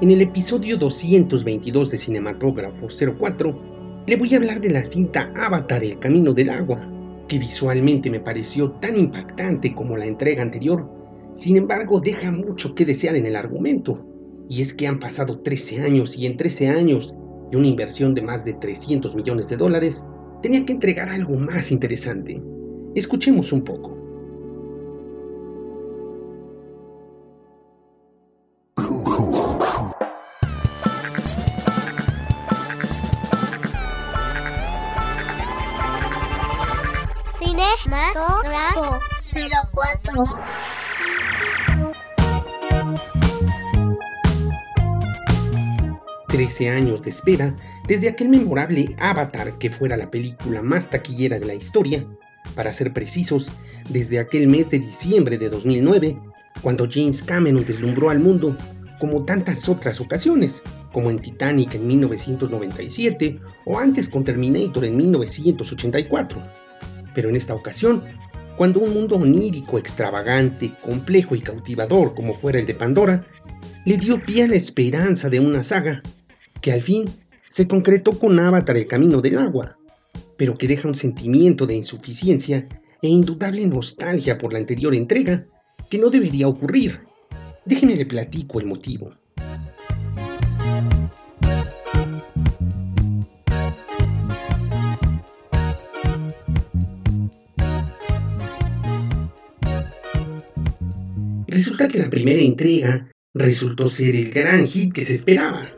en el episodio 222 de Cinematógrafo 04, le voy a hablar de la cinta Avatar El Camino del Agua, que visualmente me pareció tan impactante como la entrega anterior, sin embargo deja mucho que desear en el argumento. Y es que han pasado 13 años y en 13 años y una inversión de más de 300 millones de dólares, tenía que entregar algo más interesante. Escuchemos un poco. Cinematógrafo 04 13 años de espera desde aquel memorable Avatar que fuera la película más taquillera de la historia, para ser precisos, desde aquel mes de diciembre de 2009, cuando James Cameron deslumbró al mundo, como tantas otras ocasiones, como en Titanic en 1997 o antes con Terminator en 1984. Pero en esta ocasión, cuando un mundo onírico, extravagante, complejo y cautivador como fuera el de Pandora, le dio pie a la esperanza de una saga que al fin se concretó con Avatar el Camino del Agua, pero que deja un sentimiento de insuficiencia e indudable nostalgia por la anterior entrega que no debería ocurrir. Déjeme le platico el motivo. Que la primera entrega resultó ser el gran hit que se esperaba.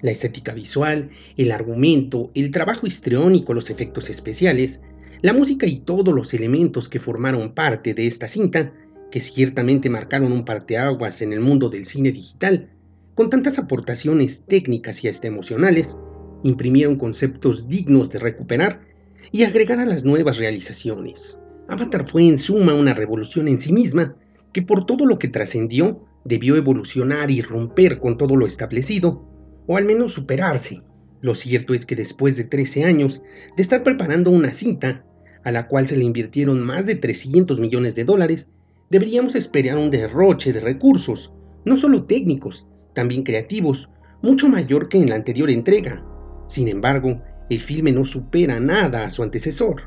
La estética visual, el argumento, el trabajo histriónico, los efectos especiales, la música y todos los elementos que formaron parte de esta cinta, que ciertamente marcaron un parteaguas en el mundo del cine digital, con tantas aportaciones técnicas y hasta emocionales, imprimieron conceptos dignos de recuperar y agregar a las nuevas realizaciones. Avatar fue en suma una revolución en sí misma, que por todo lo que trascendió, debió evolucionar y romper con todo lo establecido, o al menos superarse. Lo cierto es que después de 13 años de estar preparando una cinta, a la cual se le invirtieron más de 300 millones de dólares, deberíamos esperar un derroche de recursos, no solo técnicos, también creativos, mucho mayor que en la anterior entrega. Sin embargo, el filme no supera nada a su antecesor.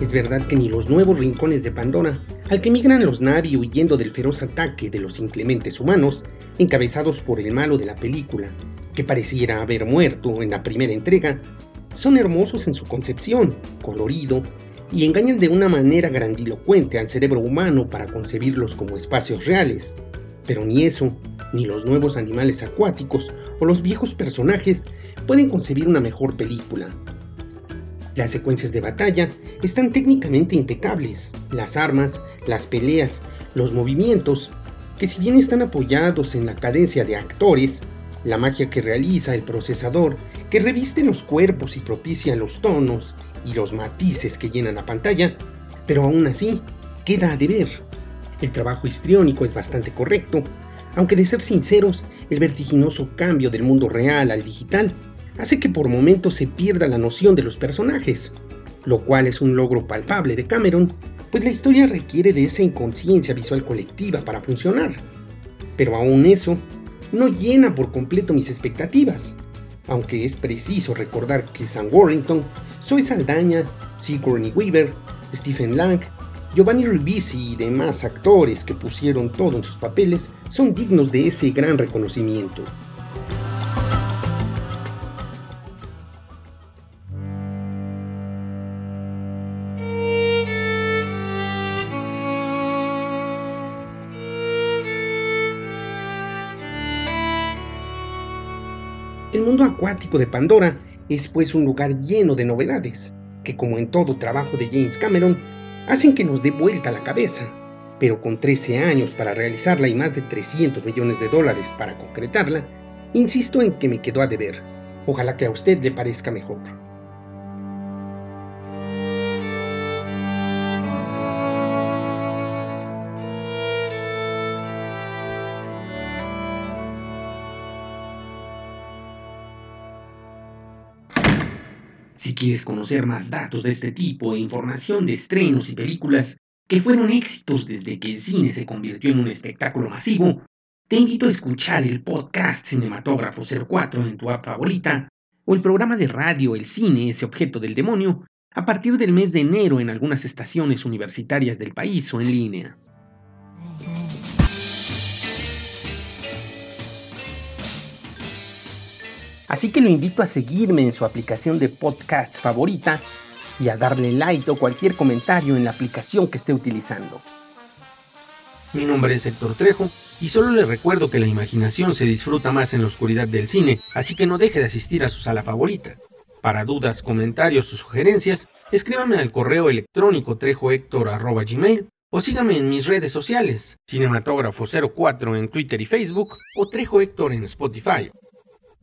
Es verdad que ni los nuevos rincones de Pandora, al que migran los Navi huyendo del feroz ataque de los inclementes humanos, encabezados por el malo de la película, que pareciera haber muerto en la primera entrega, son hermosos en su concepción, colorido, y engañan de una manera grandilocuente al cerebro humano para concebirlos como espacios reales. Pero ni eso, ni los nuevos animales acuáticos o los viejos personajes pueden concebir una mejor película. Las secuencias de batalla están técnicamente impecables, las armas, las peleas, los movimientos, que si bien están apoyados en la cadencia de actores, la magia que realiza el procesador, que reviste los cuerpos y propicia los tonos y los matices que llenan la pantalla, pero aún así queda a deber. El trabajo histriónico es bastante correcto, aunque de ser sinceros, el vertiginoso cambio del mundo real al digital hace que por momentos se pierda la noción de los personajes, lo cual es un logro palpable de Cameron, pues la historia requiere de esa inconsciencia visual colectiva para funcionar. Pero aún eso no llena por completo mis expectativas, aunque es preciso recordar que Sam Warrington, Zoe Saldaña, Sigourney Weaver, Stephen Lang, Giovanni Ribisi y demás actores que pusieron todo en sus papeles son dignos de ese gran reconocimiento. El mundo acuático de Pandora es pues un lugar lleno de novedades, que como en todo trabajo de James Cameron, hacen que nos dé vuelta la cabeza. Pero con 13 años para realizarla y más de 300 millones de dólares para concretarla, insisto en que me quedó a deber. Ojalá que a usted le parezca mejor. Si quieres conocer más datos de este tipo e información de estrenos y películas que fueron éxitos desde que el cine se convirtió en un espectáculo masivo, te invito a escuchar el podcast Cinematógrafo 04 en tu app favorita o el programa de radio El cine, ese objeto del demonio, a partir del mes de enero en algunas estaciones universitarias del país o en línea. Así que lo invito a seguirme en su aplicación de podcast favorita y a darle like o cualquier comentario en la aplicación que esté utilizando. Mi nombre es Héctor Trejo y solo le recuerdo que la imaginación se disfruta más en la oscuridad del cine, así que no deje de asistir a su sala favorita. Para dudas, comentarios o sugerencias, escríbame al correo electrónico trejohector.gmail o sígame en mis redes sociales, Cinematógrafo04 en Twitter y Facebook o Trejo Héctor en Spotify.